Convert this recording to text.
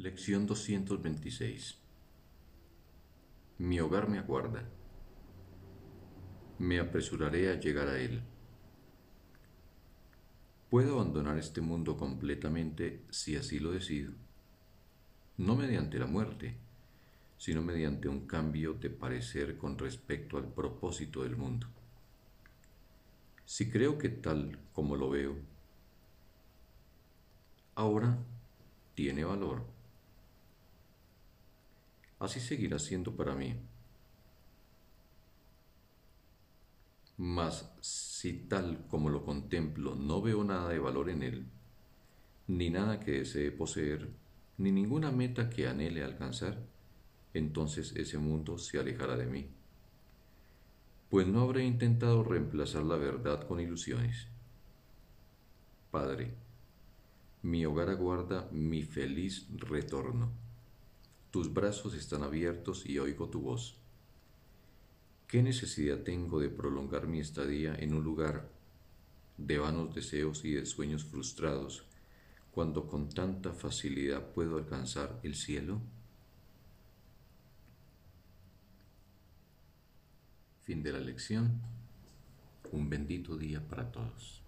Lección 226 Mi hogar me aguarda. Me apresuraré a llegar a él. Puedo abandonar este mundo completamente si así lo decido, no mediante la muerte, sino mediante un cambio de parecer con respecto al propósito del mundo. Si creo que tal como lo veo, ahora tiene valor. Así seguirá siendo para mí. Mas si tal como lo contemplo no veo nada de valor en él, ni nada que desee poseer, ni ninguna meta que anhele alcanzar, entonces ese mundo se alejará de mí, pues no habré intentado reemplazar la verdad con ilusiones. Padre, mi hogar aguarda mi feliz retorno. Tus brazos están abiertos y oigo tu voz. ¿Qué necesidad tengo de prolongar mi estadía en un lugar de vanos deseos y de sueños frustrados cuando con tanta facilidad puedo alcanzar el cielo? Fin de la lección. Un bendito día para todos.